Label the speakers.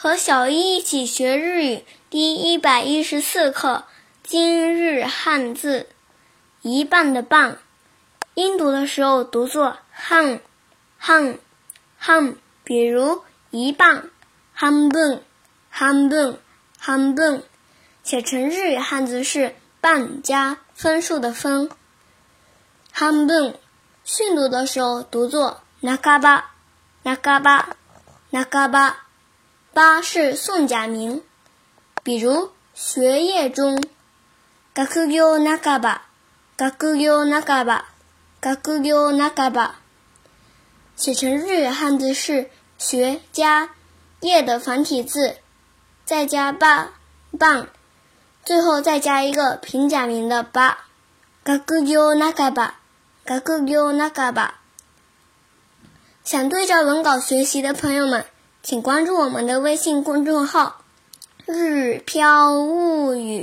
Speaker 1: 和小一一起学日语第一百一十四课今日汉字一半的半，音读的时候读作汉汉汉，比如一半半分半分半分，写成日语汉字是半加分数的分。半分训读的时候读作那嘎巴那嘎巴那嘎巴，巴是送假名，比如学业中，学業半ば学業半ば学業半ば，写成日语汉字是学加业的繁体字，再加八棒，最后再加一个平假名的八，学業半ば。嘎咕哟那嘎吧！想对照文稿学习的朋友们， 请关注我们的微信公众号“日飘物语”。